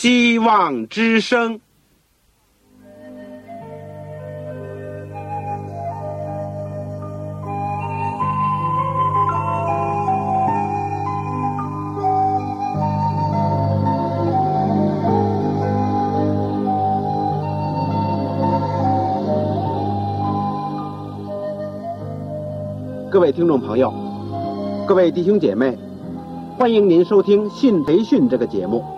希望之声。各位听众朋友，各位弟兄姐妹，欢迎您收听信培训这个节目。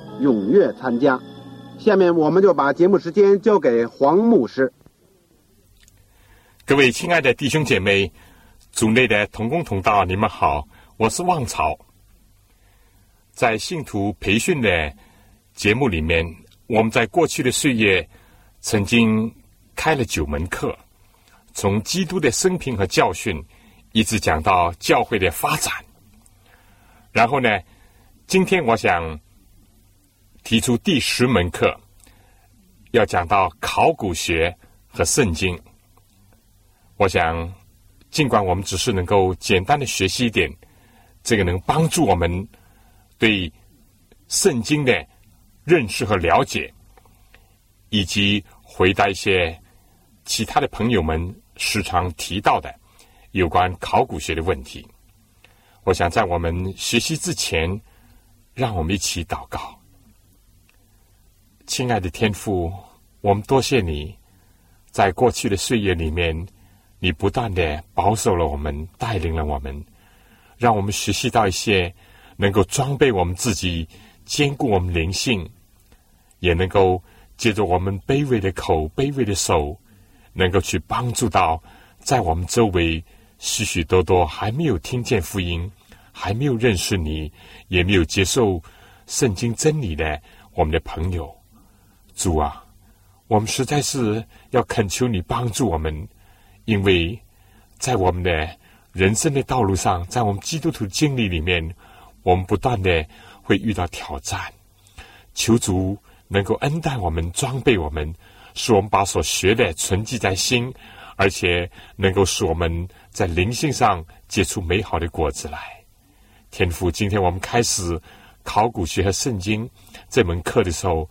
踊跃参加。下面我们就把节目时间交给黄牧师。各位亲爱的弟兄姐妹、组内的同工同道，你们好，我是旺草。在信徒培训的节目里面，我们在过去的岁月曾经开了九门课，从基督的生平和教训。一直讲到教会的发展，然后呢，今天我想提出第十门课，要讲到考古学和圣经。我想，尽管我们只是能够简单的学习一点，这个能帮助我们对圣经的认识和了解，以及回答一些其他的朋友们时常提到的。有关考古学的问题，我想在我们学习之前，让我们一起祷告。亲爱的天父，我们多谢你，在过去的岁月里面，你不断的保守了我们，带领了我们，让我们学习到一些能够装备我们自己、兼顾我们灵性，也能够借着我们卑微的口、卑微的手，能够去帮助到在我们周围。许许多多还没有听见福音，还没有认识你，也没有接受圣经真理的我们的朋友，主啊，我们实在是要恳求你帮助我们，因为在我们的人生的道路上，在我们基督徒经历里面，我们不断的会遇到挑战，求主能够恩待我们，装备我们，使我们把所学的存记在心。而且能够使我们在灵性上结出美好的果子来。天父，今天我们开始考古学和圣经这门课的时候，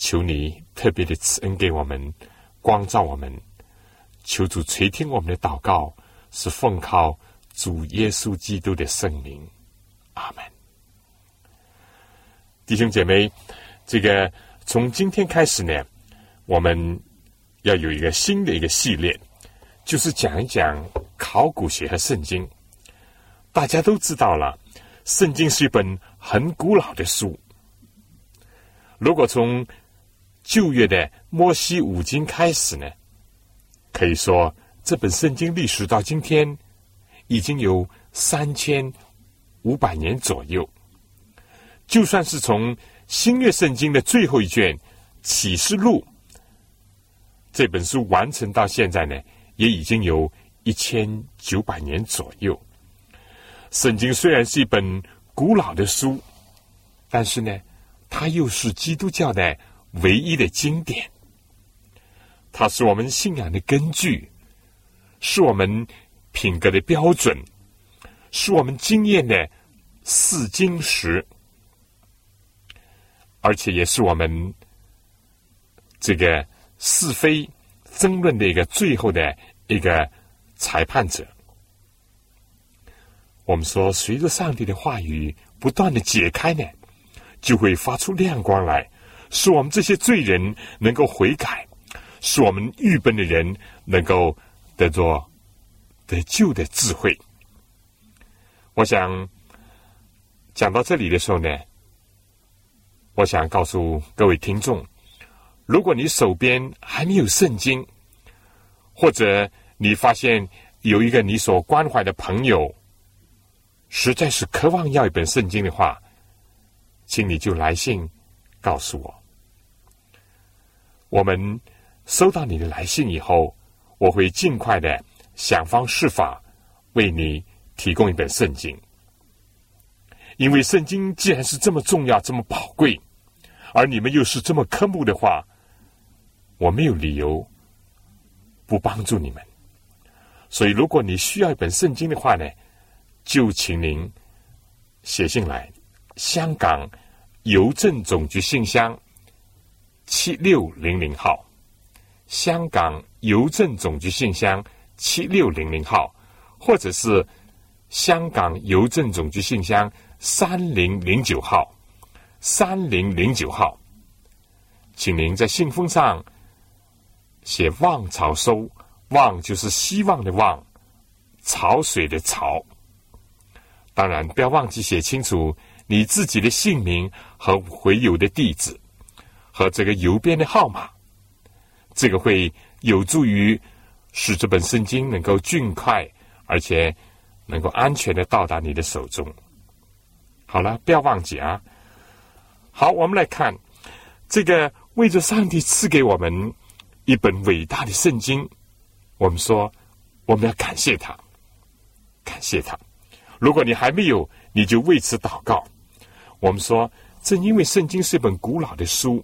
求你特别的赐恩给我们，光照我们。求主垂听我们的祷告，是奉靠主耶稣基督的圣名。阿门。弟兄姐妹，这个从今天开始呢，我们要有一个新的一个系列。就是讲一讲考古学和圣经。大家都知道了，圣经是一本很古老的书。如果从旧约的摩西五经开始呢，可以说这本圣经历史到今天已经有三千五百年左右。就算是从新约圣经的最后一卷启示录这本书完成到现在呢？也已经有一千九百年左右。圣经虽然是一本古老的书，但是呢，它又是基督教的唯一的经典。它是我们信仰的根据，是我们品格的标准，是我们经验的试金石，而且也是我们这个是非争论的一个最后的。一个裁判者，我们说，随着上帝的话语不断的解开呢，就会发出亮光来，使我们这些罪人能够悔改，使我们愚笨的人能够得着得救的智慧。我想讲到这里的时候呢，我想告诉各位听众，如果你手边还没有圣经，或者你发现有一个你所关怀的朋友，实在是渴望要一本圣经的话，请你就来信告诉我。我们收到你的来信以后，我会尽快的想方设法为你提供一本圣经。因为圣经既然是这么重要、这么宝贵，而你们又是这么科目的话，我没有理由不帮助你们。所以，如果你需要一本圣经的话呢，就请您写信来，香港邮政总局信箱七六零零号，香港邮政总局信箱七六零零号，或者是香港邮政总局信箱。三零零九号，三零零九号，请您在信封上写“望潮收”，“望”就是希望的“望”，潮水的“潮”。当然，不要忘记写清楚你自己的姓名和回邮的地址和这个邮编的号码，这个会有助于使这本圣经能够尽快而且能够安全的到达你的手中。好了，不要忘记啊！好，我们来看这个为着上帝赐给我们一本伟大的圣经，我们说我们要感谢他，感谢他。如果你还没有，你就为此祷告。我们说，正因为圣经是一本古老的书，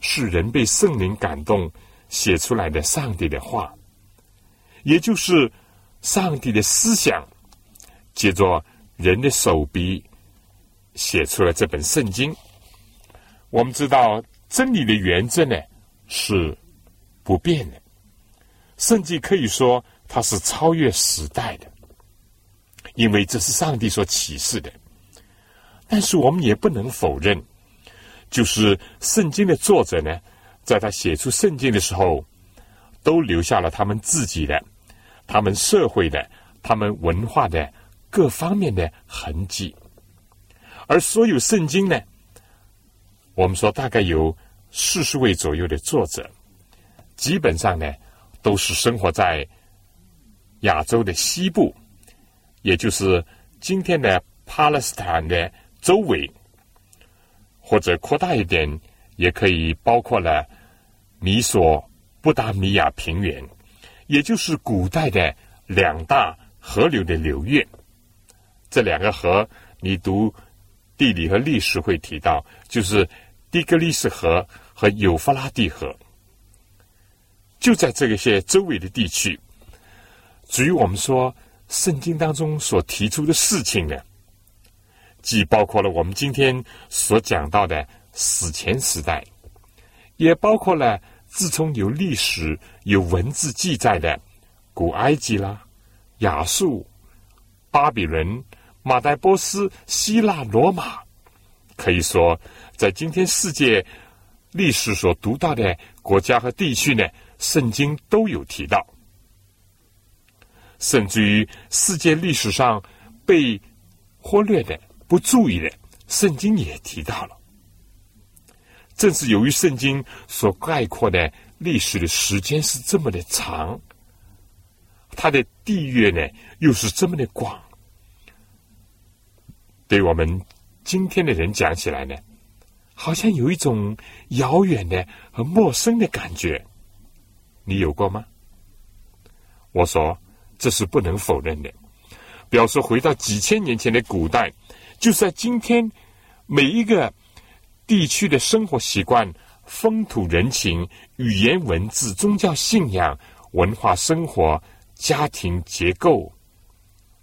是人被圣灵感动写出来的上帝的话，也就是上帝的思想，借着人的手笔。写出了这本圣经。我们知道真理的原则呢是不变的，甚至可以说它是超越时代的，因为这是上帝所启示的。但是我们也不能否认，就是圣经的作者呢，在他写出圣经的时候，都留下了他们自己的、他们社会的、他们文化的各方面的痕迹。而所有圣经呢，我们说大概有四十位左右的作者，基本上呢都是生活在亚洲的西部，也就是今天的巴勒斯坦的周围，或者扩大一点，也可以包括了米索布达米亚平原，也就是古代的两大河流的流域。这两个河，你读。地理和历史会提到，就是底格里斯河和幼发拉底河，就在这些周围的地区。至于我们说圣经当中所提出的事情呢，既包括了我们今天所讲到的史前时代，也包括了自从有历史、有文字记载的古埃及啦、亚述、巴比伦。马代波斯、希腊、罗马，可以说，在今天世界历史所读到的国家和地区呢，圣经都有提到，甚至于世界历史上被忽略的、不注意的，圣经也提到了。正是由于圣经所概括的历史的时间是这么的长，它的地域呢又是这么的广。对我们今天的人讲起来呢，好像有一种遥远的和陌生的感觉。你有过吗？我说这是不能否认的。表示，回到几千年前的古代，就在今天每一个地区的生活习惯、风土人情、语言文字、宗教信仰、文化生活、家庭结构，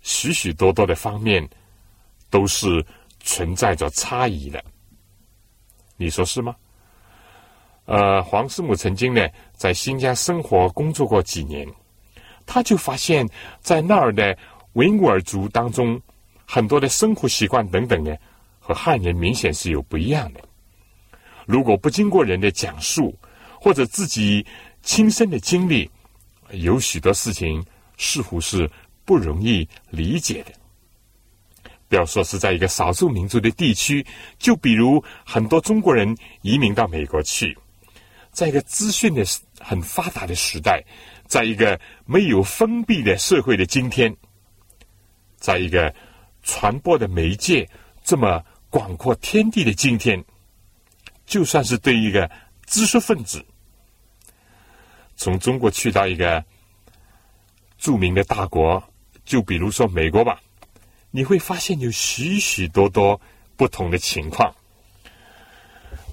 许许多多的方面。都是存在着差异的，你说是吗？呃，黄师母曾经呢在新疆生活工作过几年，他就发现，在那儿的维吾尔族当中，很多的生活习惯等等呢，和汉人明显是有不一样的。如果不经过人的讲述，或者自己亲身的经历，有许多事情似乎是不容易理解的。不要说是在一个少数民族的地区，就比如很多中国人移民到美国去，在一个资讯的很发达的时代，在一个没有封闭的社会的今天，在一个传播的媒介这么广阔天地的今天，就算是对一个知识分子，从中国去到一个著名的大国，就比如说美国吧，你会发现有许许多多不同的情况。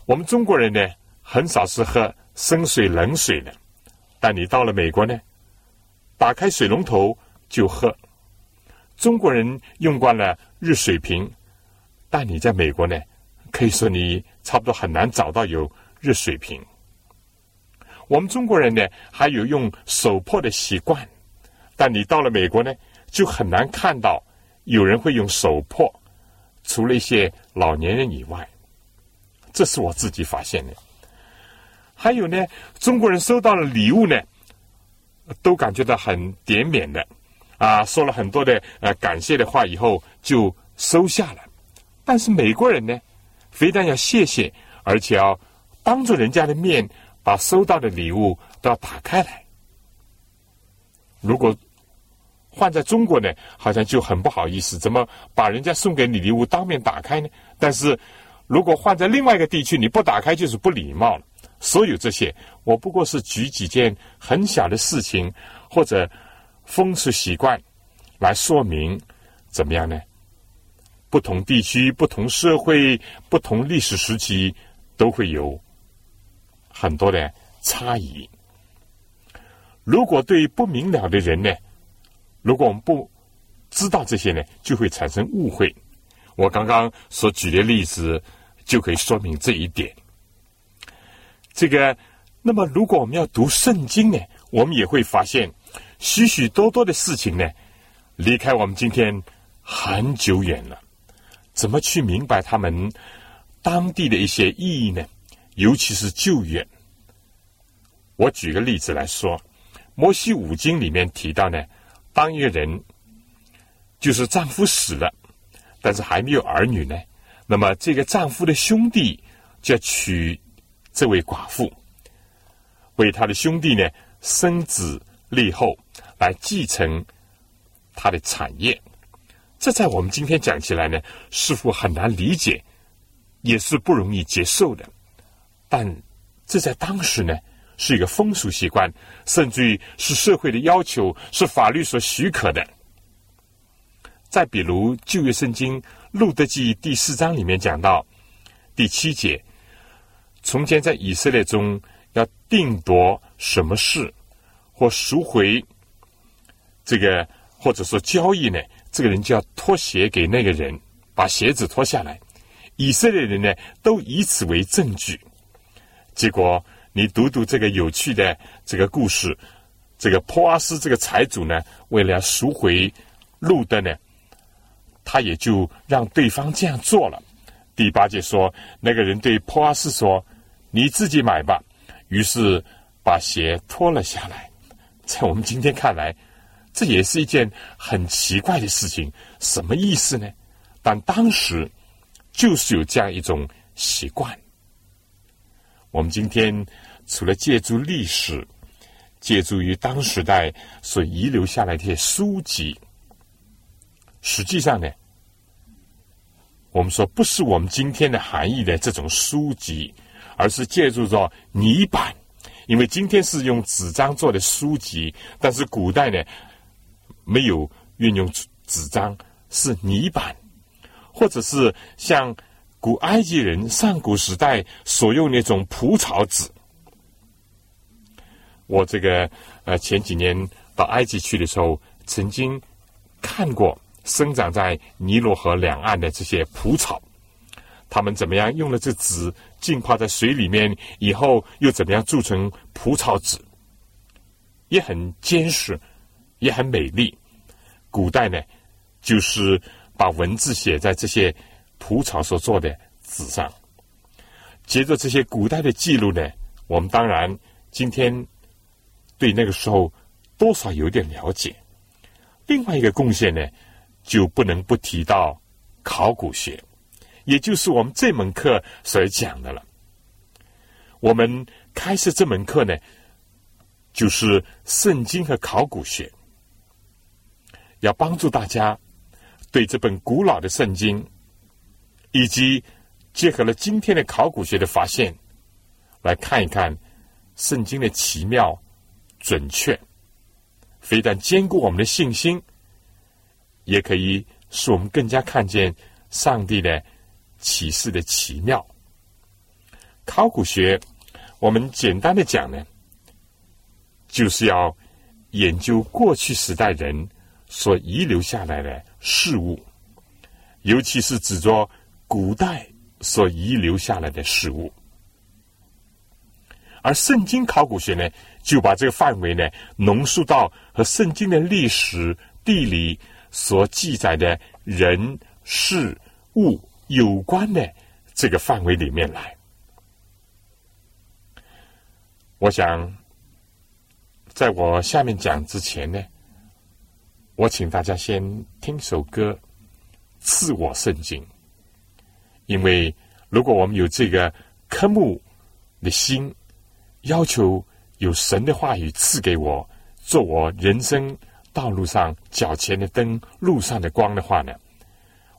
我们中国人呢，很少是喝生水冷水的，但你到了美国呢，打开水龙头就喝。中国人用惯了热水瓶，但你在美国呢，可以说你差不多很难找到有热水瓶。我们中国人呢，还有用手破的习惯，但你到了美国呢，就很难看到有人会用手破，除了一些老年人以外，这是我自己发现的。还有呢，中国人收到了礼物呢，都感觉到很点免的。啊，说了很多的呃感谢的话以后就收下了，但是美国人呢，非但要谢谢，而且要当着人家的面把收到的礼物都要打开来。如果换在中国呢，好像就很不好意思，怎么把人家送给你礼物当面打开呢？但是如果换在另外一个地区，你不打开就是不礼貌了。所有这些，我不过是举几件很小的事情，或者。风俗习惯来说明怎么样呢？不同地区、不同社会、不同历史时期都会有很多的差异。如果对不明了的人呢，如果我们不知道这些呢，就会产生误会。我刚刚所举的例子就可以说明这一点。这个，那么如果我们要读圣经呢，我们也会发现。许许多多的事情呢，离开我们今天很久远了。怎么去明白他们当地的一些意义呢？尤其是旧约。我举个例子来说，《摩西五经》里面提到呢，当一个人就是丈夫死了，但是还没有儿女呢，那么这个丈夫的兄弟就要娶这位寡妇，为他的兄弟呢生子立后。来继承他的产业，这在我们今天讲起来呢，似乎很难理解，也是不容易接受的。但这在当时呢，是一个风俗习惯，甚至于是社会的要求，是法律所许可的。再比如旧约圣经路德记第四章里面讲到第七节，从前在以色列中要定夺什么事或赎回。这个或者说交易呢，这个人就要脱鞋给那个人，把鞋子脱下来。以色列人呢，都以此为证据。结果你读读这个有趣的这个故事，这个波阿斯这个财主呢，为了赎回路德呢，他也就让对方这样做了。第八节说，那个人对波阿斯说：“你自己买吧。”于是把鞋脱了下来。在我们今天看来。这也是一件很奇怪的事情，什么意思呢？但当时就是有这样一种习惯。我们今天除了借助历史，借助于当时代所遗留下来的一些书籍，实际上呢，我们说不是我们今天的含义的这种书籍，而是借助着泥板，因为今天是用纸张做的书籍，但是古代呢。没有运用纸张，是泥板，或者是像古埃及人上古时代所用那种蒲草纸。我这个呃前几年到埃及去的时候，曾经看过生长在尼罗河两岸的这些蒲草，他们怎么样用了这纸浸泡在水里面以后，又怎么样铸成蒲草纸，也很坚实。也很美丽。古代呢，就是把文字写在这些蒲草所做的纸上。接着这些古代的记录呢，我们当然今天对那个时候多少有点了解。另外一个贡献呢，就不能不提到考古学，也就是我们这门课所讲的了。我们开设这门课呢，就是圣经和考古学。要帮助大家对这本古老的圣经，以及结合了今天的考古学的发现，来看一看圣经的奇妙、准确，非但兼顾我们的信心，也可以使我们更加看见上帝的启示的奇妙。考古学，我们简单的讲呢，就是要研究过去时代人所遗留下来的事物，尤其是指着古代所遗留下来的事物。而圣经考古学呢，就把这个范围呢浓缩到和圣经的历史、地理所记载的人事物有关的这个范围里面来。我想，在我下面讲之前呢，我请大家先听首歌《赐我圣经》，因为如果我们有这个科目的心，要求有神的话语赐给我，做我人生道路上脚前的灯，路上的光的话呢，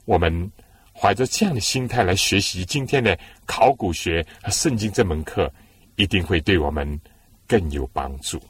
我们怀着这样的心态来学习今天的考古学和圣经这门课。一定会对我们更有帮助。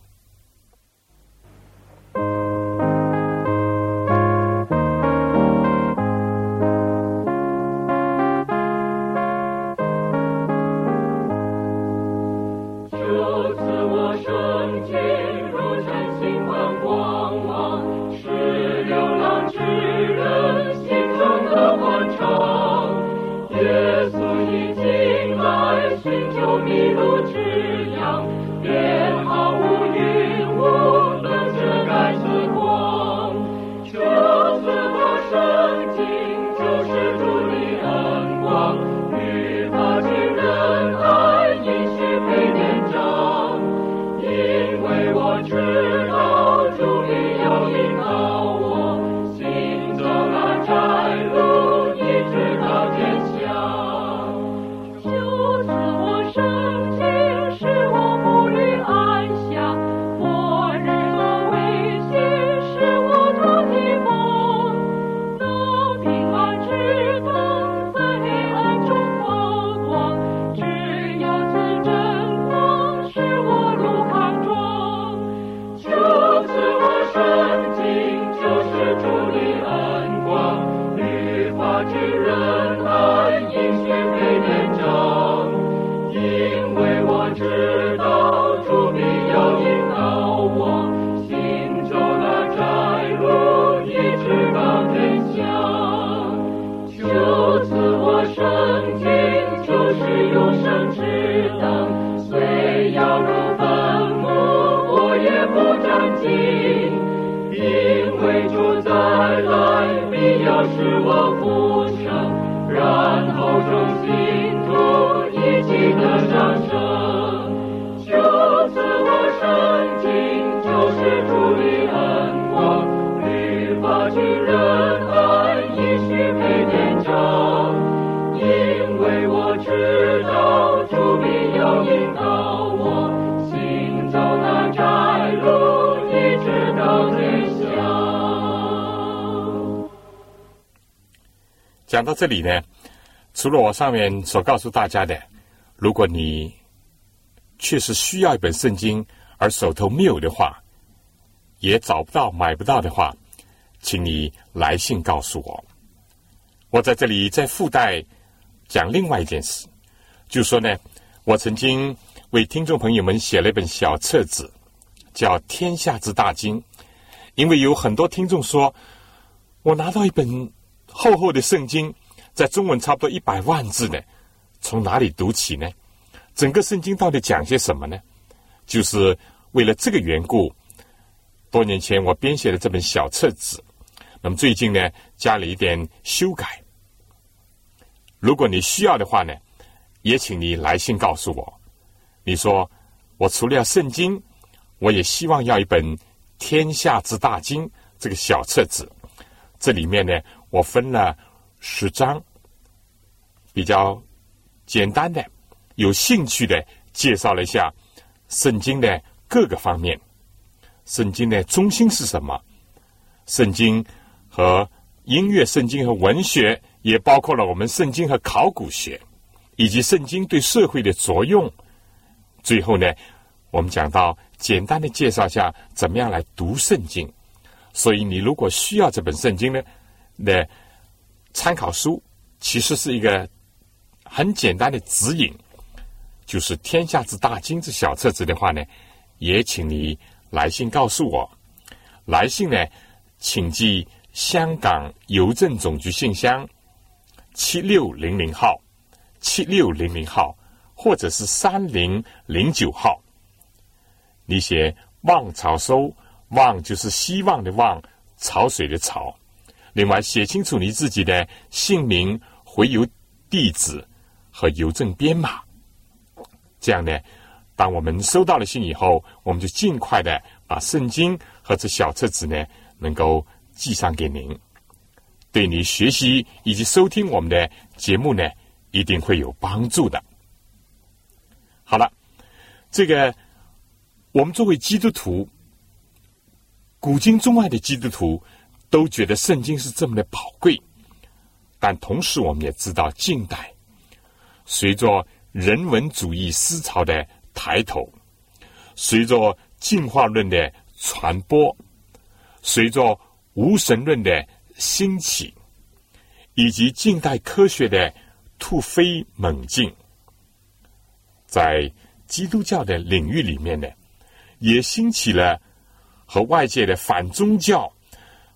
讲到这里呢，除了我上面所告诉大家的，如果你确实需要一本圣经而手头没有的话，也找不到、买不到的话，请你来信告诉我。我在这里再附带讲另外一件事，就说呢，我曾经为听众朋友们写了一本小册子，叫《天下之大经》，因为有很多听众说，我拿到一本。厚厚的圣经，在中文差不多一百万字呢，从哪里读起呢？整个圣经到底讲些什么呢？就是为了这个缘故，多年前我编写的这本小册子，那么最近呢，加了一点修改。如果你需要的话呢，也请你来信告诉我。你说，我除了要圣经，我也希望要一本《天下之大经》这个小册子，这里面呢。我分了十章，比较简单的、有兴趣的介绍了一下圣经的各个方面。圣经的中心是什么？圣经和音乐、圣经和文学，也包括了我们圣经和考古学。以及圣经对社会的作用。最后呢，我们讲到简单的介绍下怎么样来读圣经。所以，你如果需要这本圣经呢，的参考书其实是一个很简单的指引，就是《天下之大经》之小册子的话呢，也请你来信告诉我。来信呢，请寄香港邮政总局信箱七六零零号，七六零零号，或者是三零零九号。你写“望潮收”。望就是希望的望，潮水的潮。另外，写清楚你自己的姓名、回邮地址和邮政编码。这样呢，当我们收到了信以后，我们就尽快的把圣经和这小册子呢，能够寄上给您，对你学习以及收听我们的节目呢，一定会有帮助的。好了，这个我们作为基督徒。古今中外的基督徒都觉得圣经是这么的宝贵，但同时我们也知道，近代随着人文主义思潮的抬头，随着进化论的传播，随着无神论的兴起，以及近代科学的突飞猛进，在基督教的领域里面呢，也兴起了。和外界的反宗教、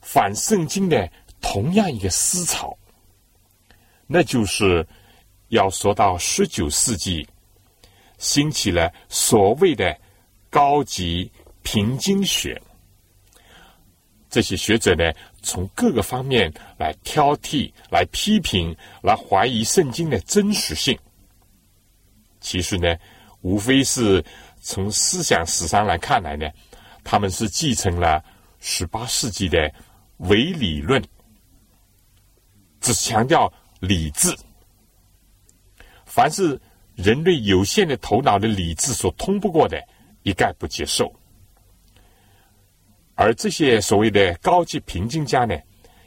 反圣经的同样一个思潮，那就是要说到十九世纪兴起了所谓的高级平经学。这些学者呢，从各个方面来挑剔、来批评、来怀疑圣经的真实性。其实呢，无非是从思想史上来看来呢。他们是继承了十八世纪的唯理论，只强调理智。凡是人类有限的头脑的理智所通不过的，一概不接受。而这些所谓的高级评定家呢，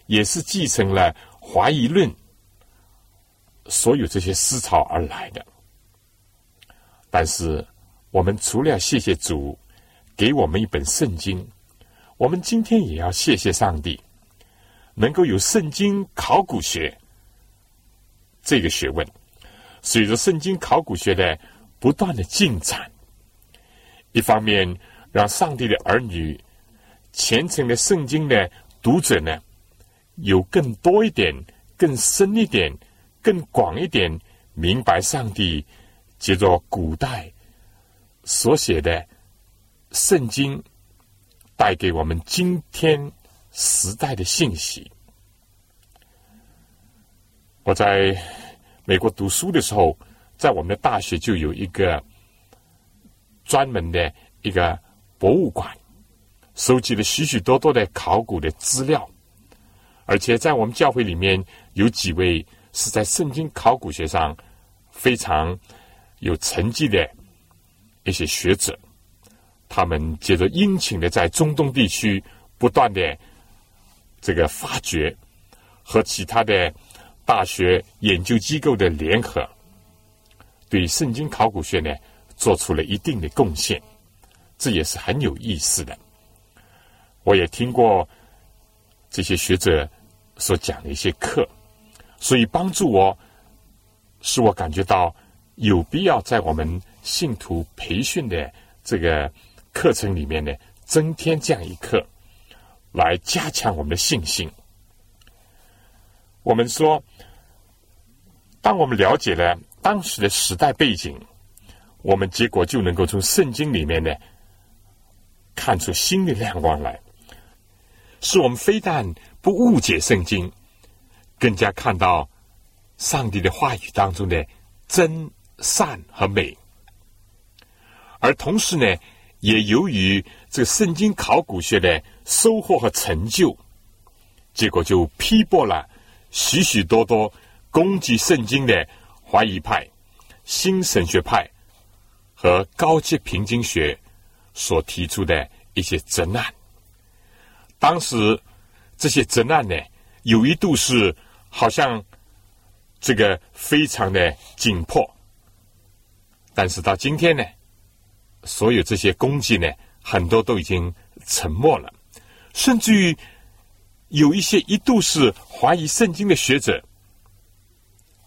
也是继承了怀疑论所有这些思潮而来的。但是，我们除了要谢谢主。给我们一本圣经，我们今天也要谢谢上帝，能够有圣经考古学这个学问。随着圣经考古学的不断的进展，一方面让上帝的儿女、虔诚的圣经的读者呢，有更多一点、更深一点、更广一点明白上帝借着古代所写的。圣经带给我们今天时代的信息。我在美国读书的时候，在我们的大学就有一个专门的一个博物馆，收集了许许多多的考古的资料，而且在我们教会里面有几位是在圣经考古学上非常有成绩的一些学者。他们接着殷勤的在中东地区不断的这个发掘，和其他的大学研究机构的联合，对圣经考古学呢做出了一定的贡献，这也是很有意思的。我也听过这些学者所讲的一些课，所以帮助我，使我感觉到有必要在我们信徒培训的这个。课程里面呢，增添这样一课，来加强我们的信心。我们说，当我们了解了当时的时代背景，我们结果就能够从圣经里面呢，看出新的亮光来，使我们非但不误解圣经，更加看到上帝的话语当中的真善和美，而同时呢。也由于这个圣经考古学的收获和成就，结果就批驳了许许多多攻击圣经的怀疑派、新神学派和高级平经学所提出的一些责难。当时这些责难呢，有一度是好像这个非常的紧迫。但是到今天呢，所有这些攻击呢，很多都已经沉默了，甚至于有一些一度是怀疑圣经的学者，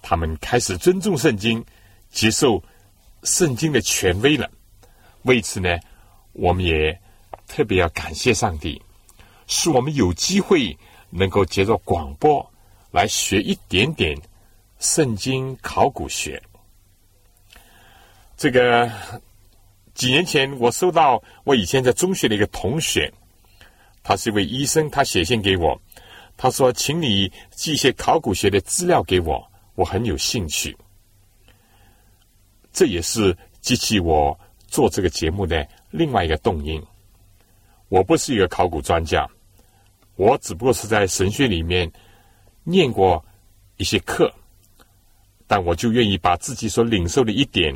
他们开始尊重圣经，接受圣经的权威了。为此呢，我们也特别要感谢上帝，使我们有机会能够接着广播来学一点点圣经考古学。这个几年前，我收到我以前在中学的一个同学，他是一位医生，他写信给我，他说：“请你寄一些考古学的资料给我，我很有兴趣。”这也是激起我做这个节目的另外一个动因。我不是一个考古专家，我只不过是在神学里面念过一些课，但我就愿意把自己所领受的一点。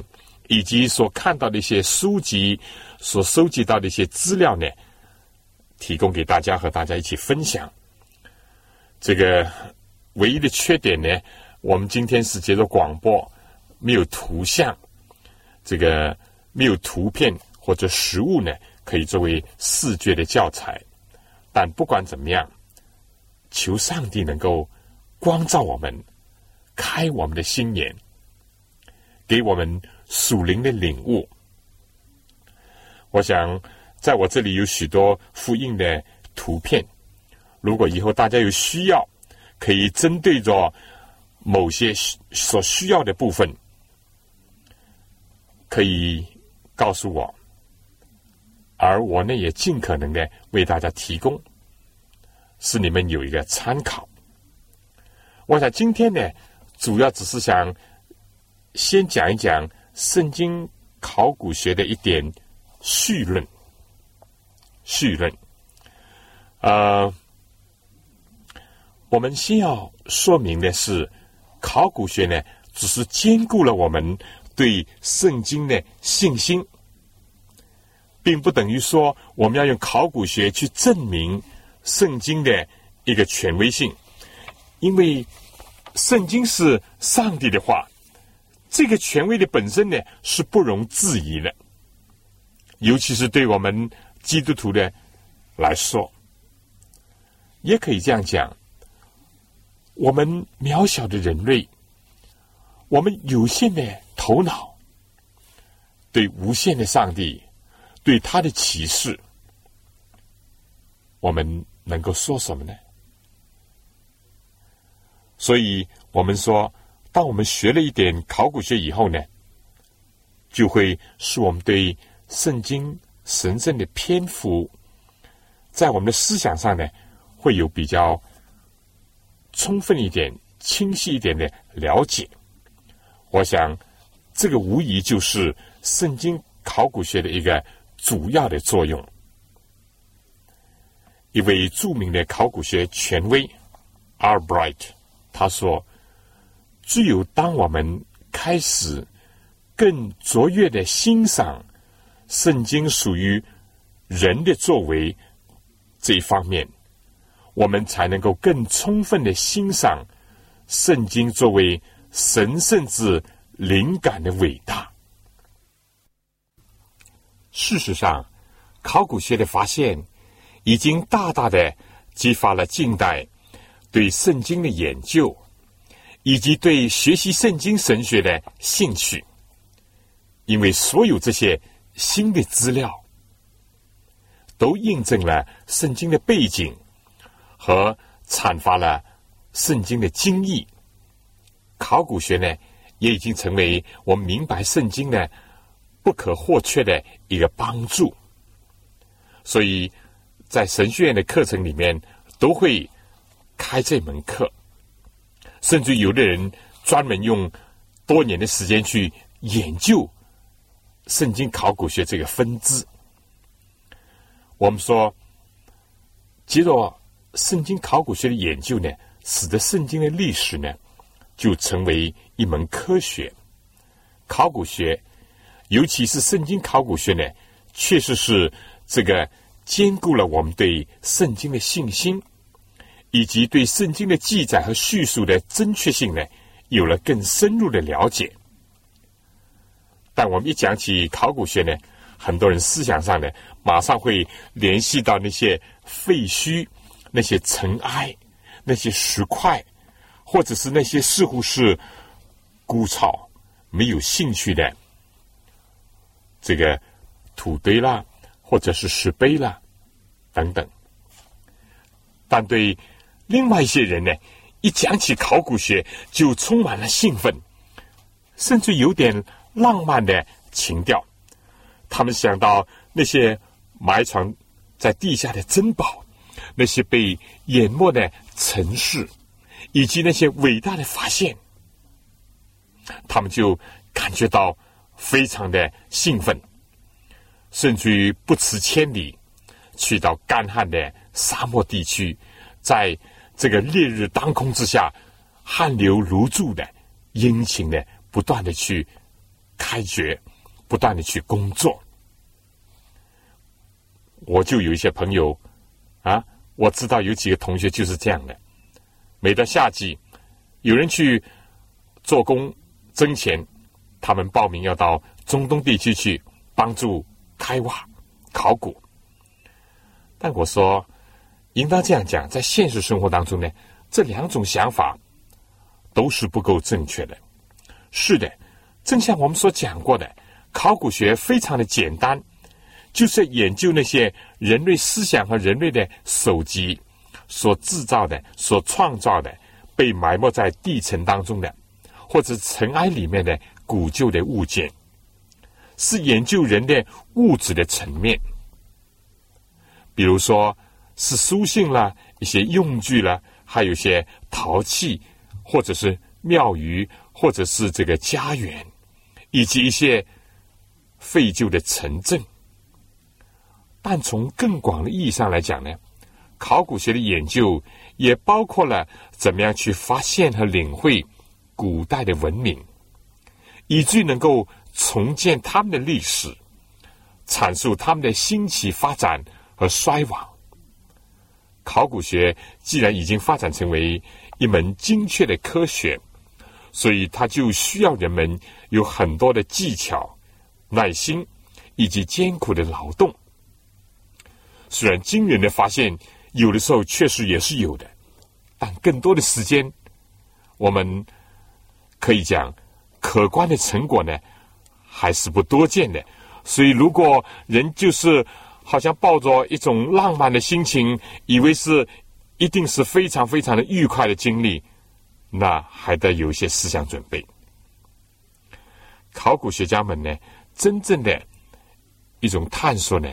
以及所看到的一些书籍，所收集到的一些资料呢，提供给大家和大家一起分享。这个唯一的缺点呢，我们今天是接着广播，没有图像，这个没有图片或者实物呢，可以作为视觉的教材。但不管怎么样，求上帝能够光照我们，开我们的心眼，给我们。属灵的领悟，我想在我这里有许多复印的图片。如果以后大家有需要，可以针对着某些所需要的部分，可以告诉我，而我呢也尽可能的为大家提供，使你们有一个参考。我想今天呢，主要只是想先讲一讲。圣经考古学的一点序论，序论。呃，我们先要说明的是，考古学呢，只是兼顾了我们对圣经的信心，并不等于说我们要用考古学去证明圣经的一个权威性，因为圣经是上帝的话。这个权威的本身呢是不容置疑的，尤其是对我们基督徒的来说，也可以这样讲：我们渺小的人类，我们有限的头脑，对无限的上帝，对他的启示，我们能够说什么呢？所以我们说。当我们学了一点考古学以后呢，就会使我们对圣经神圣的篇幅，在我们的思想上呢，会有比较充分一点、清晰一点的了解。我想，这个无疑就是圣经考古学的一个主要的作用。一位著名的考古学权威 Albright 他说。只有当我们开始更卓越的欣赏圣经属于人的作为这一方面，我们才能够更充分的欣赏圣经作为神圣之灵感的伟大。事实上，考古学的发现已经大大的激发了近代对圣经的研究。以及对学习圣经神学的兴趣，因为所有这些新的资料，都印证了圣经的背景和阐发了圣经的经义。考古学呢，也已经成为我们明白圣经呢不可或缺的一个帮助。所以在神学院的课程里面，都会开这门课。甚至有的人专门用多年的时间去研究圣经考古学这个分支。我们说，接着圣经考古学的研究呢，使得圣经的历史呢，就成为一门科学。考古学，尤其是圣经考古学呢，确实是这个兼顾了我们对圣经的信心。以及对圣经的记载和叙述的正确性呢，有了更深入的了解。但我们一讲起考古学呢，很多人思想上呢，马上会联系到那些废墟、那些尘埃、那些石块，或者是那些似乎是枯草、没有兴趣的这个土堆啦，或者是石碑啦等等。但对另外一些人呢，一讲起考古学就充满了兴奋，甚至有点浪漫的情调。他们想到那些埋藏在地下的珍宝，那些被淹没的城市，以及那些伟大的发现，他们就感觉到非常的兴奋，甚至于不辞千里去到干旱的。沙漠地区，在这个烈日当空之下，汗流如注的殷勤的不断的去开掘，不断的去工作。我就有一些朋友啊，我知道有几个同学就是这样的。每到夏季，有人去做工挣钱，他们报名要到中东地区去帮助开挖考古。但我说。应当这样讲，在现实生活当中呢，这两种想法都是不够正确的。是的，正像我们所讲过的，考古学非常的简单，就是研究那些人类思想和人类的手机所制造的、所创造的、被埋没在地层当中的，或者尘埃里面的古旧的物件，是研究人的物质的层面，比如说。是书信啦，一些用具啦，还有一些陶器，或者是庙宇，或者是这个家园，以及一些废旧的城镇。但从更广的意义上来讲呢，考古学的研究也包括了怎么样去发现和领会古代的文明，以至于能够重建他们的历史，阐述他们的兴起、发展和衰亡。考古学既然已经发展成为一门精确的科学，所以它就需要人们有很多的技巧、耐心以及艰苦的劳动。虽然惊人的发现有的时候确实也是有的，但更多的时间，我们可以讲可观的成果呢还是不多见的。所以，如果人就是。好像抱着一种浪漫的心情，以为是一定是非常非常的愉快的经历，那还得有一些思想准备。考古学家们呢，真正的一种探索呢，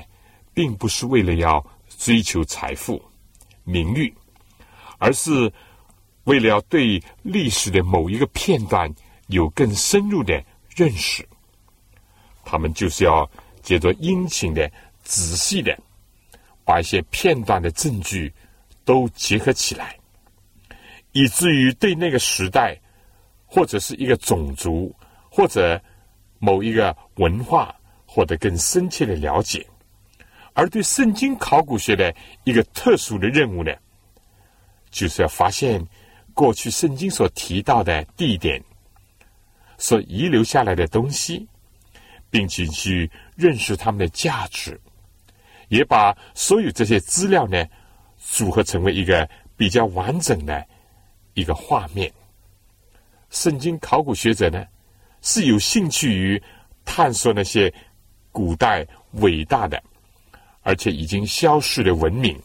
并不是为了要追求财富、名誉，而是为了要对历史的某一个片段有更深入的认识。他们就是要借着殷勤的。仔细的把一些片段的证据都结合起来，以至于对那个时代或者是一个种族或者某一个文化获得更深切的了解。而对圣经考古学的一个特殊的任务呢，就是要发现过去圣经所提到的地点所遗留下来的东西，并且去认识他们的价值。也把所有这些资料呢，组合成为一个比较完整的一个画面。圣经考古学者呢，是有兴趣于探索那些古代伟大的，而且已经消失的文明，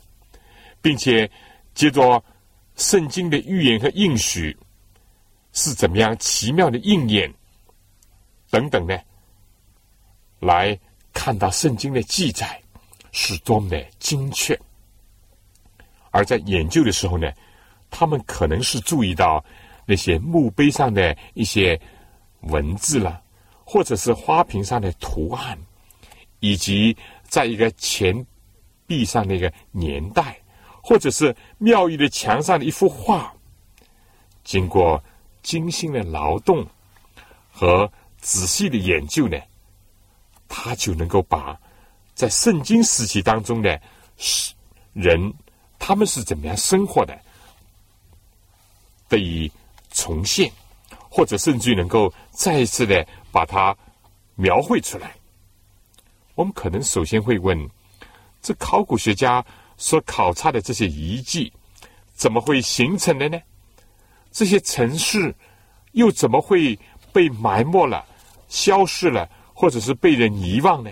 并且接着圣经的预言和应许是怎么样奇妙的应验等等呢，来看到圣经的记载。是多么的精确，而在研究的时候呢，他们可能是注意到那些墓碑上的一些文字了，或者是花瓶上的图案，以及在一个钱币上的一个年代，或者是庙宇的墙上的一幅画，经过精心的劳动和仔细的研究呢，他就能够把。在圣经时期当中的人，他们是怎么样生活的？得以重现，或者甚至于能够再一次的把它描绘出来。我们可能首先会问：这考古学家所考察的这些遗迹，怎么会形成的呢？这些城市又怎么会被埋没了、消失了，或者是被人遗忘呢？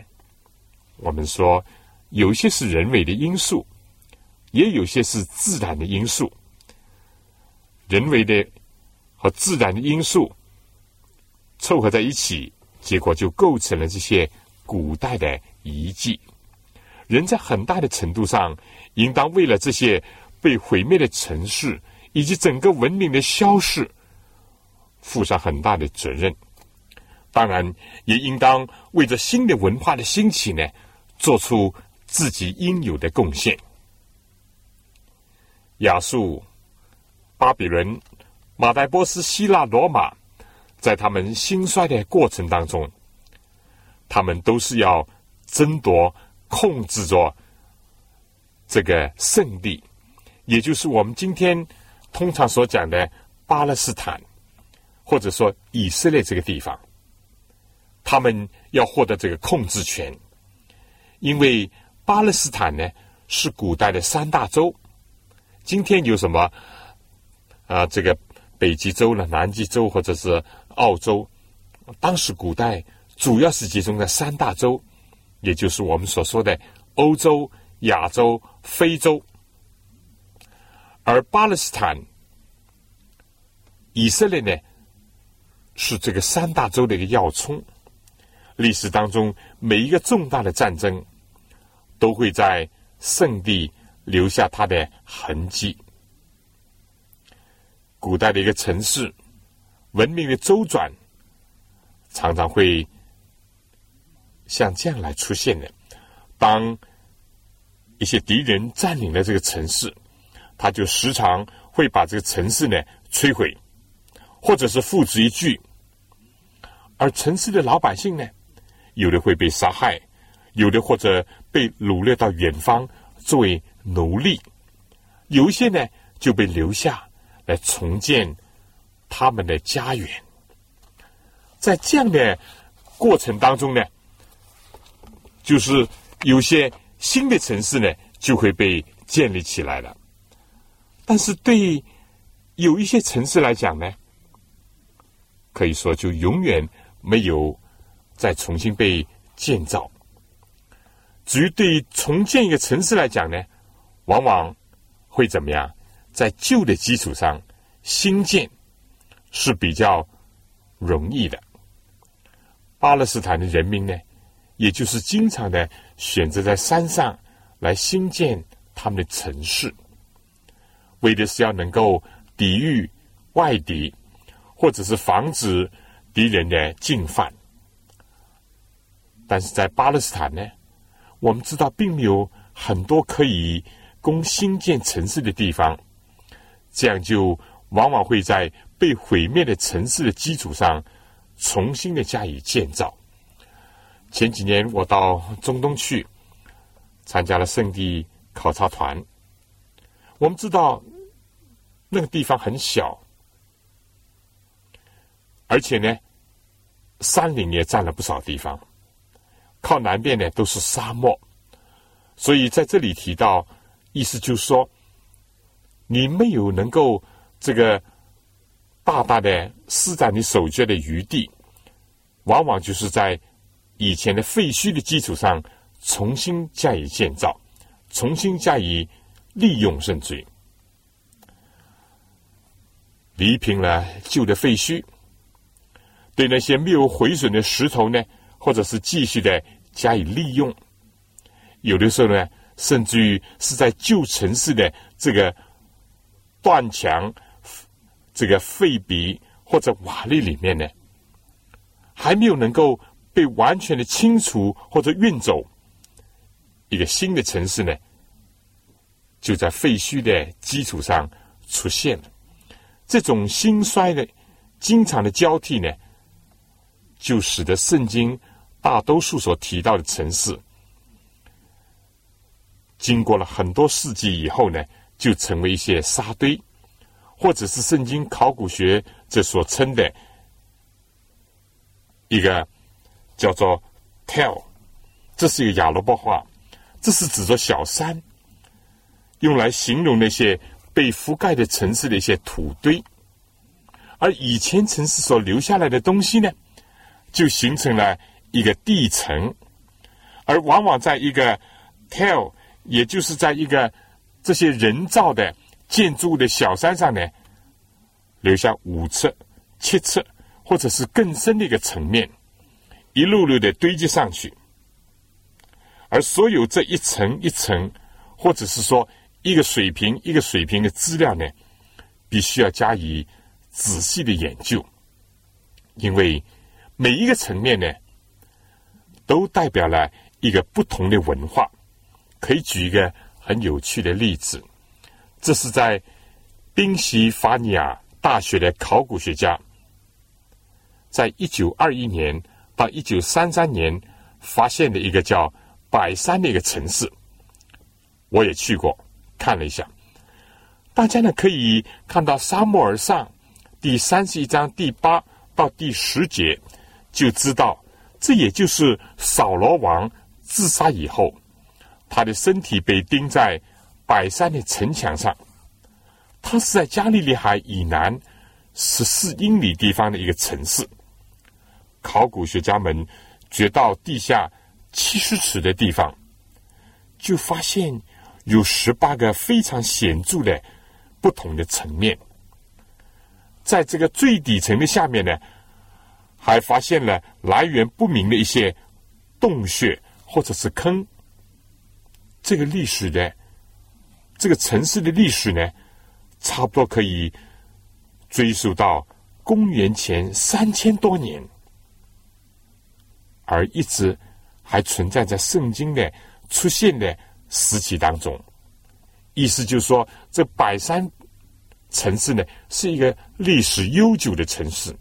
我们说，有些是人为的因素，也有些是自然的因素。人为的和自然的因素凑合在一起，结果就构成了这些古代的遗迹。人在很大的程度上，应当为了这些被毁灭的城市。以及整个文明的消逝，负上很大的责任。当然，也应当为着新的文化的兴起呢，做出自己应有的贡献。亚述、巴比伦、马代波斯、希腊、罗马，在他们兴衰的过程当中，他们都是要争夺、控制着这个圣地，也就是我们今天。通常所讲的巴勒斯坦，或者说以色列这个地方，他们要获得这个控制权，因为巴勒斯坦呢是古代的三大洲。今天有什么啊？这个北极洲了、南极洲或者是澳洲，当时古代主要是集中在三大洲，也就是我们所说的欧洲、亚洲、非洲。而巴勒斯坦、以色列呢，是这个三大洲的一个要冲。历史当中，每一个重大的战争，都会在圣地留下它的痕迹。古代的一个城市，文明的周转，常常会像这样来出现的。当一些敌人占领了这个城市。他就时常会把这个城市呢摧毁，或者是付之一炬。而城市的老百姓呢，有的会被杀害，有的或者被掳掠到远方作为奴隶，有一些呢就被留下来重建他们的家园。在这样的过程当中呢，就是有些新的城市呢就会被建立起来了。但是对有一些城市来讲呢，可以说就永远没有再重新被建造。至于对于重建一个城市来讲呢，往往会怎么样？在旧的基础上新建是比较容易的。巴勒斯坦的人民呢，也就是经常的选择在山上来新建他们的城市。为的是要能够抵御外敌，或者是防止敌人的进犯。但是在巴勒斯坦呢，我们知道并没有很多可以供新建城市的地方，这样就往往会在被毁灭的城市的基础上重新的加以建造。前几年我到中东去参加了圣地考察团。我们知道那个地方很小，而且呢，山林也占了不少地方。靠南边呢都是沙漠，所以在这里提到，意思就是说，你没有能够这个大大的施展你手脚的余地，往往就是在以前的废墟的基础上重新加以建造，重新加以。利用甚至于离平了旧的废墟，对那些没有毁损的石头呢，或者是继续的加以利用。有的时候呢，甚至于是在旧城市的这个断墙、这个废壁或者瓦砾里面呢，还没有能够被完全的清除或者运走，一个新的城市呢。就在废墟的基础上出现了，这种兴衰的经常的交替呢，就使得圣经大多数所提到的城市，经过了很多世纪以后呢，就成为一些沙堆，或者是圣经考古学这所称的一个叫做 “tell”，这是一个亚罗伯话，这是指着小山，用来形容那些被覆盖的城市的一些土堆。而以前城市所留下来的东西呢，就形成了一个地层，而往往在一个 tell，也就是在一个这些人造的建筑物的小山上呢，留下五尺、七尺，或者是更深的一个层面，一路路的堆积上去，而所有这一层一层，或者是说一个水平一个水平的资料呢，必须要加以。仔细的研究，因为每一个层面呢，都代表了一个不同的文化。可以举一个很有趣的例子，这是在宾夕法尼亚大学的考古学家，在一九二一年到一九三三年发现的一个叫百山的一个城市。我也去过看了一下，大家呢可以看到沙漠而上。第三十一章第八到第十节，就知道这也就是扫罗王自杀以后，他的身体被钉在百山的城墙上。他是在加利利海以南十四英里地方的一个城市。考古学家们掘到地下七十尺的地方，就发现有十八个非常显著的不同的层面。在这个最底层的下面呢，还发现了来源不明的一些洞穴或者是坑。这个历史的这个城市的历史呢，差不多可以追溯到公元前三千多年，而一直还存在在圣经的出现的时期当中。意思就是说，这百山。城市呢，是一个历史悠久的城市，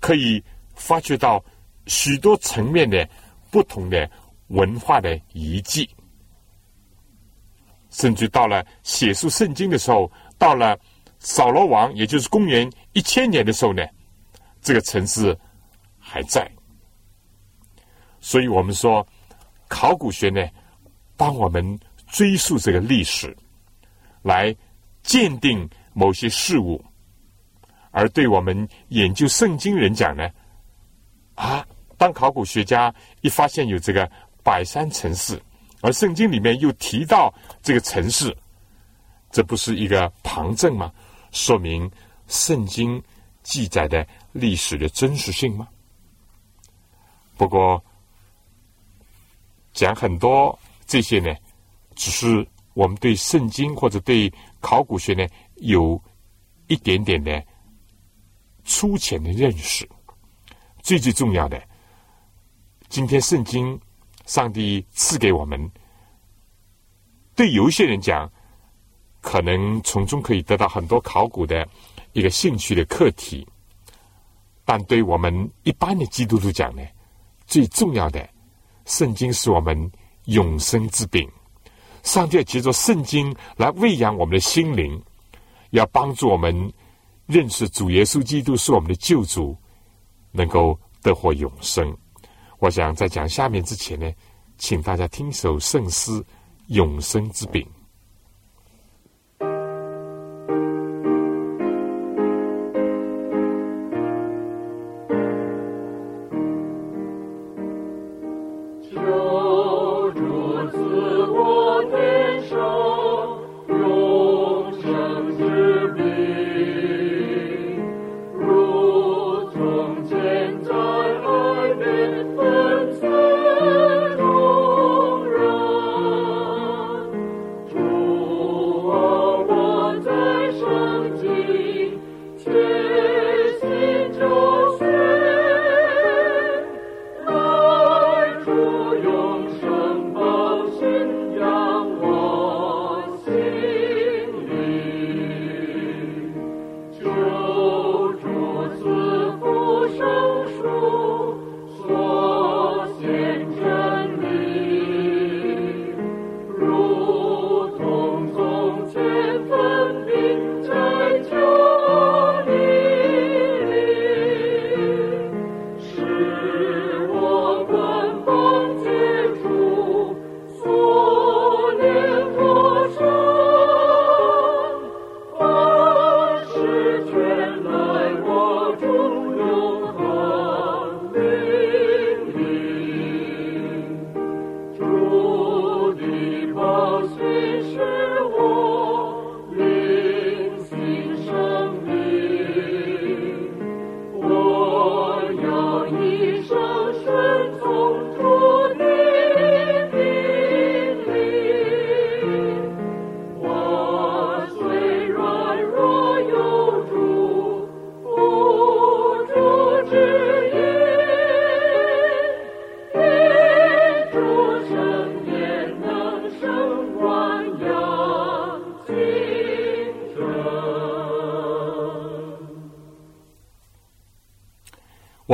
可以发掘到许多层面的不同的文化的遗迹，甚至到了写书圣经的时候，到了扫罗王，也就是公元一千年的时候呢，这个城市还在。所以我们说，考古学呢，帮我们追溯这个历史，来。鉴定某些事物，而对我们研究圣经人讲呢，啊，当考古学家一发现有这个百山城市，而圣经里面又提到这个城市，这不是一个旁证吗？说明圣经记载的历史的真实性吗？不过讲很多这些呢，只是我们对圣经或者对。考古学呢，有一点点的粗浅的认识。最最重要的，今天圣经上帝赐给我们，对有一些人讲，可能从中可以得到很多考古的一个兴趣的课题。但对我们一般的基督徒讲呢，最重要的，圣经是我们永生之饼。上帝要借着圣经来喂养我们的心灵，要帮助我们认识主耶稣基督是我们的救主，能够得获永生。我想在讲下面之前呢，请大家听首圣诗《永生之饼》。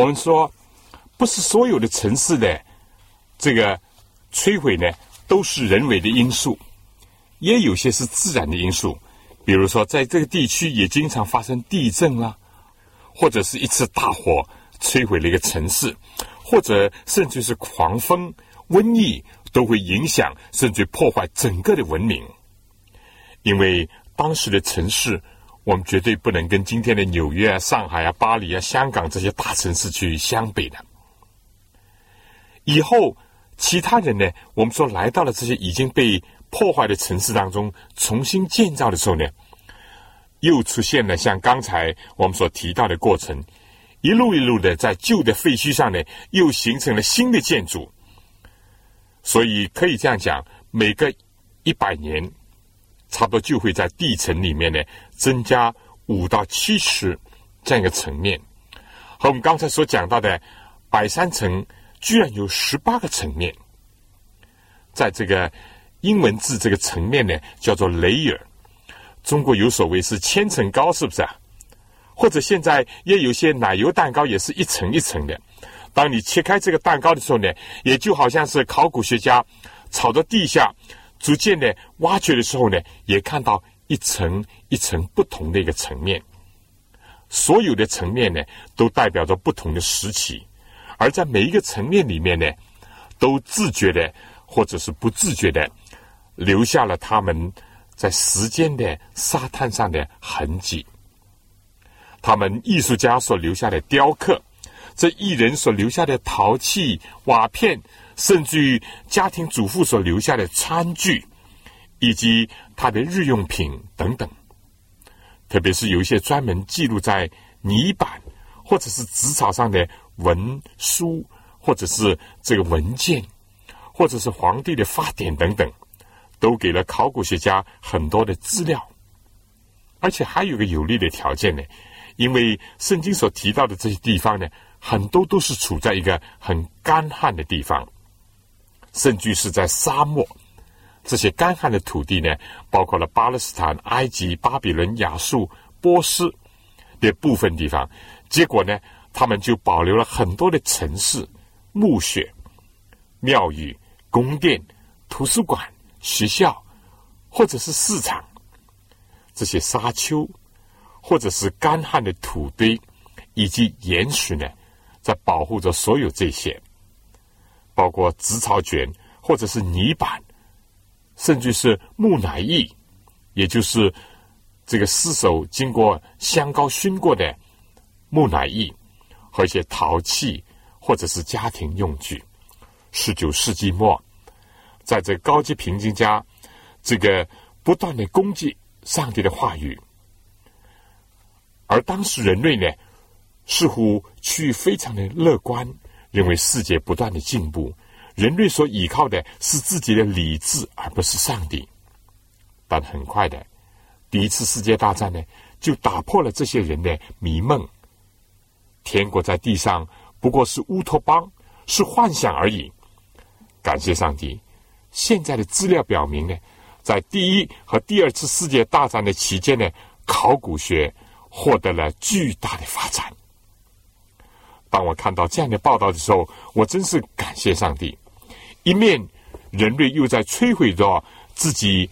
我们说，不是所有的城市的这个摧毁呢，都是人为的因素，也有些是自然的因素。比如说，在这个地区也经常发生地震啦，或者是一次大火摧毁了一个城市，或者甚至是狂风、瘟疫都会影响甚至破坏整个的文明。因为当时的城市，我们绝对不能跟今天的纽约啊、上海啊、巴黎啊、香港这些大城市去相比的。以后其他人呢，我们说来到了这些已经被。破坏的城市当中重新建造的时候呢，又出现了像刚才我们所提到的过程，一路一路的在旧的废墟上呢，又形成了新的建筑。所以可以这样讲，每个一百年，差不多就会在地层里面呢增加五到七十这样一个层面。和我们刚才所讲到的百山层，居然有十八个层面，在这个。英文字这个层面呢，叫做 layer。中国有所谓是千层糕，是不是啊？或者现在也有些奶油蛋糕，也是一层一层的。当你切开这个蛋糕的时候呢，也就好像是考古学家朝着地下逐渐的挖掘的时候呢，也看到一层一层不同的一个层面。所有的层面呢，都代表着不同的时期，而在每一个层面里面呢，都自觉的或者是不自觉的。留下了他们在时间的沙滩上的痕迹，他们艺术家所留下的雕刻，这艺人所留下的陶器、瓦片，甚至于家庭主妇所留下的餐具，以及他的日用品等等，特别是有一些专门记录在泥板或者是纸草上的文书，或者是这个文件，或者是皇帝的发典等等。都给了考古学家很多的资料，而且还有个有利的条件呢，因为圣经所提到的这些地方呢，很多都是处在一个很干旱的地方，甚至是在沙漠。这些干旱的土地呢，包括了巴勒斯坦、埃及、巴比伦、亚述、波斯的部分地方。结果呢，他们就保留了很多的城市、墓穴、庙宇、宫殿、图书馆。学校，或者是市场，这些沙丘，或者是干旱的土堆，以及岩石呢，在保护着所有这些，包括紫草卷，或者是泥板，甚至是木乃伊，也就是这个尸首经过香膏熏过的木乃伊，和一些陶器，或者是家庭用具。十九世纪末。在这高级平均家，这个不断的攻击上帝的话语，而当时人类呢，似乎去非常的乐观，认为世界不断的进步，人类所依靠的是自己的理智，而不是上帝。但很快的，第一次世界大战呢，就打破了这些人的迷梦。天国在地上不过是乌托邦，是幻想而已。感谢上帝。现在的资料表明呢，在第一和第二次世界大战的期间呢，考古学获得了巨大的发展。当我看到这样的报道的时候，我真是感谢上帝。一面人类又在摧毁着自己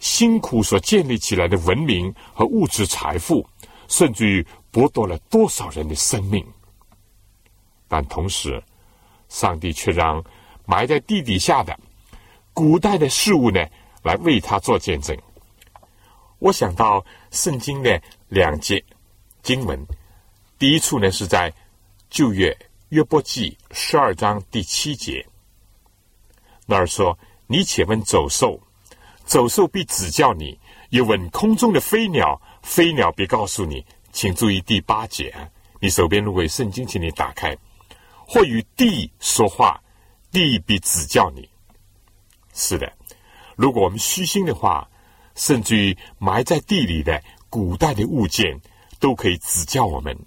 辛苦所建立起来的文明和物质财富，甚至于剥夺了多少人的生命。但同时，上帝却让埋在地底下的。古代的事物呢，来为他做见证。我想到圣经的两节经文，第一处呢是在旧约约伯记十二章第七节，那儿说：“你且问走兽，走兽必指教你；又问空中的飞鸟，飞鸟必告诉你。”请注意第八节，你手边如果圣经，请你打开，或与地说话，地必指教你。是的，如果我们虚心的话，甚至于埋在地里的古代的物件，都可以指教我们，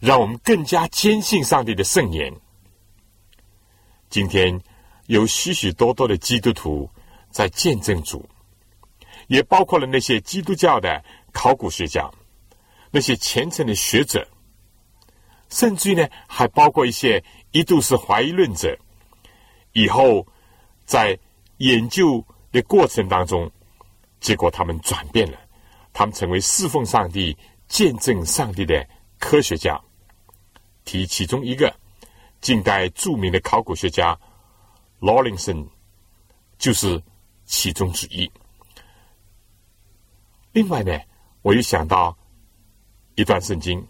让我们更加坚信上帝的圣言。今天有许许多多的基督徒在见证主，也包括了那些基督教的考古学家，那些虔诚的学者，甚至于呢，还包括一些一度是怀疑论者，以后在研究的过程当中，结果他们转变了，他们成为侍奉上帝、见证上帝的科学家。提其中一个，近代著名的考古学家劳林森就是其中之一。另外呢，我又想到一段圣经。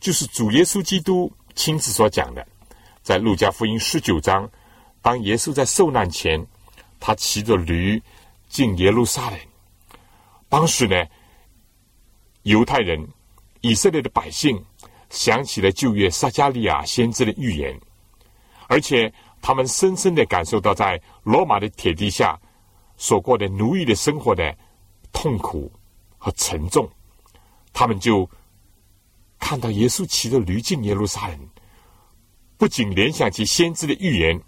就是主耶稣基督亲自所讲的，在路加福音十九章，当耶稣在受难前，他骑着驴进耶路撒冷。当时呢，犹太人、以色列的百姓想起了旧约撒加利亚先知的预言，而且他们深深的感受到在罗马的铁地下所过的奴役的生活的痛苦和沉重，他们就。看到耶稣骑着驴进耶路撒冷，不仅联想起先知的预言，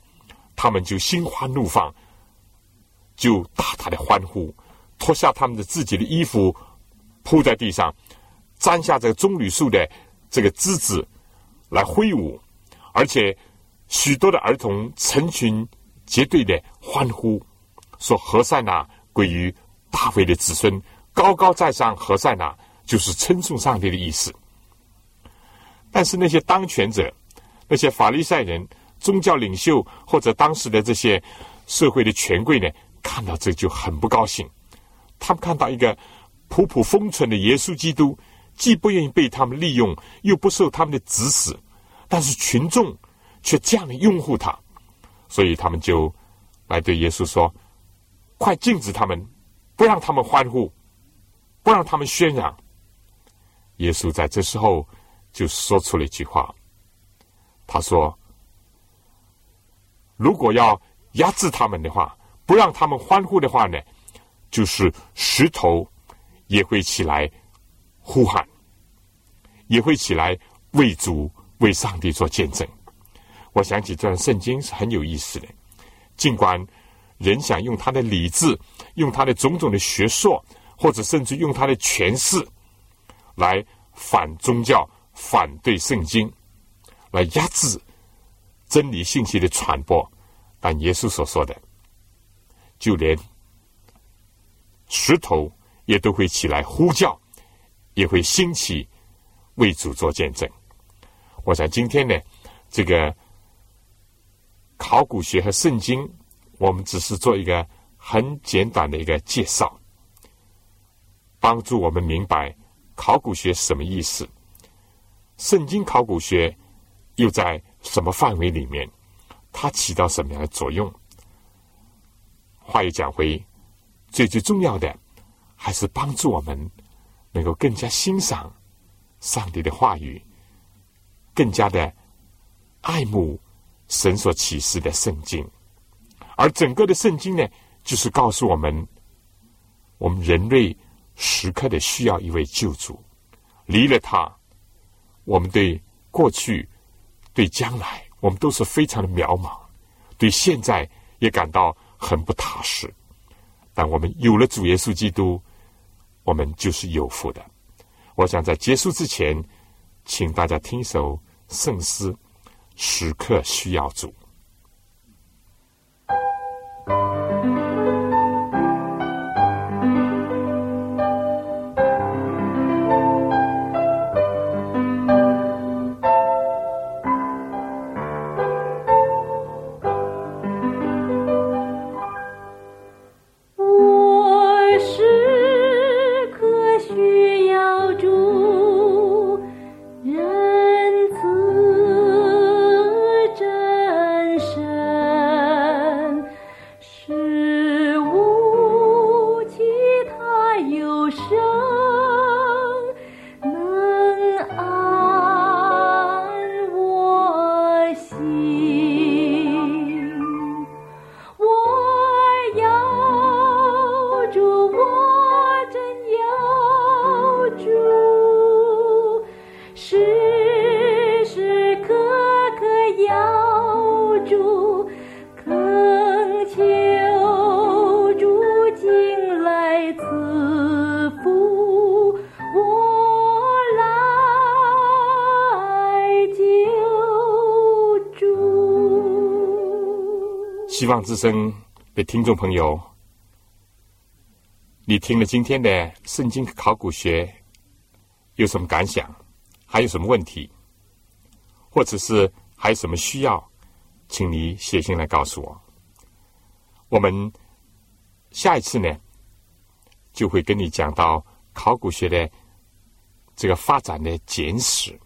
他们就心花怒放，就大大的欢呼，脱下他们的自己的衣服，铺在地上，摘下这棕榈树的这个枝子来挥舞，而且许多的儿童成群结队的欢呼，说：“何塞纳归于大卫的子孙，高高在上，何塞纳就是称颂上帝的意思。”但是那些当权者、那些法利赛人、宗教领袖或者当时的这些社会的权贵呢，看到这就很不高兴。他们看到一个普普封存的耶稣基督，既不愿意被他们利用，又不受他们的指使，但是群众却这样的拥护他，所以他们就来对耶稣说：“快禁止他们，不让他们欢呼，不让他们喧嚷。”耶稣在这时候。就说出了一句话，他说：“如果要压制他们的话，不让他们欢呼的话呢，就是石头也会起来呼喊，也会起来为主为上帝做见证。”我想起这段圣经是很有意思的，尽管人想用他的理智、用他的种种的学说，或者甚至用他的权势来反宗教。反对圣经，来压制真理信息的传播，但耶稣所说的，就连石头也都会起来呼叫，也会兴起为主做见证。我想今天呢，这个考古学和圣经，我们只是做一个很简短的一个介绍，帮助我们明白考古学什么意思。圣经考古学又在什么范围里面？它起到什么样的作用？话又讲回，最最重要的还是帮助我们能够更加欣赏上帝的话语，更加的爱慕神所启示的圣经。而整个的圣经呢，就是告诉我们，我们人类时刻的需要一位救主，离了他。我们对过去、对将来，我们都是非常的渺茫；对现在也感到很不踏实。但我们有了主耶稣基督，我们就是有福的。我想在结束之前，请大家听一首圣诗：时刻需要主。之声的听众朋友，你听了今天的圣经考古学有什么感想？还有什么问题？或者是还有什么需要，请你写信来告诉我。我们下一次呢，就会跟你讲到考古学的这个发展的简史。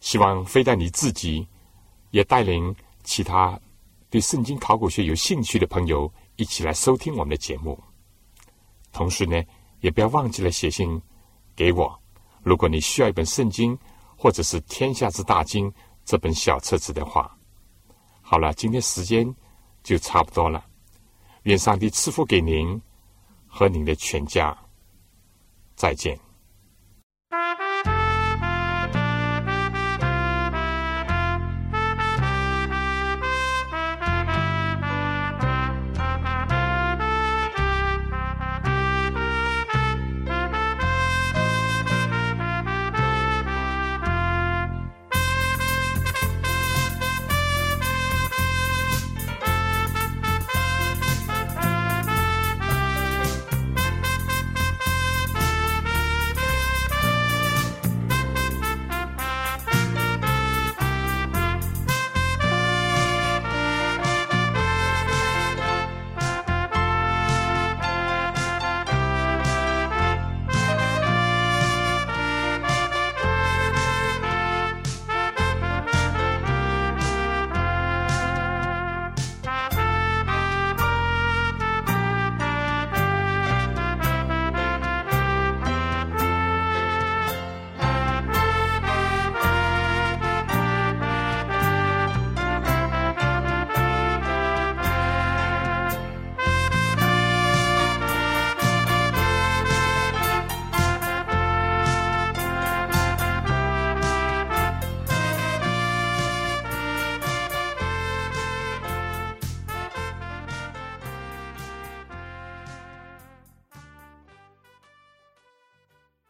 希望非但你自己，也带领其他。对圣经考古学有兴趣的朋友，一起来收听我们的节目。同时呢，也不要忘记了写信给我。如果你需要一本圣经，或者是《天下之大经》这本小册子的话，好了，今天时间就差不多了。愿上帝赐福给您和您的全家。再见。